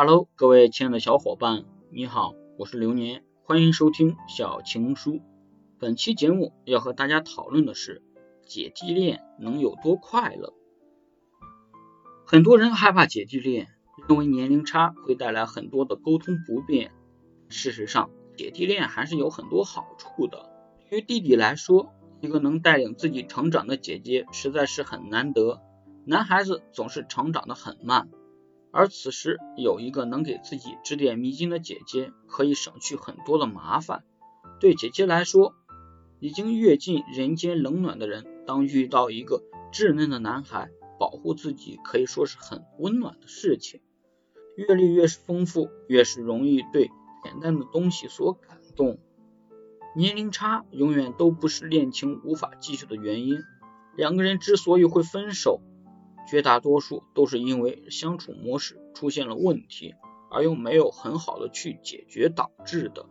Hello，各位亲爱的小伙伴，你好，我是流年，欢迎收听小情书。本期节目要和大家讨论的是姐弟恋能有多快乐？很多人害怕姐弟恋，认为年龄差会带来很多的沟通不便。事实上，姐弟恋还是有很多好处的。对于弟弟来说，一个能带领自己成长的姐姐实在是很难得。男孩子总是成长的很慢。而此时有一个能给自己指点迷津的姐姐，可以省去很多的麻烦。对姐姐来说，已经阅尽人间冷暖的人，当遇到一个稚嫩的男孩，保护自己可以说是很温暖的事情。阅历越是丰富，越是容易对简单的东西所感动。年龄差永远都不是恋情无法继续的原因。两个人之所以会分手。绝大多数都是因为相处模式出现了问题，而又没有很好的去解决导致的。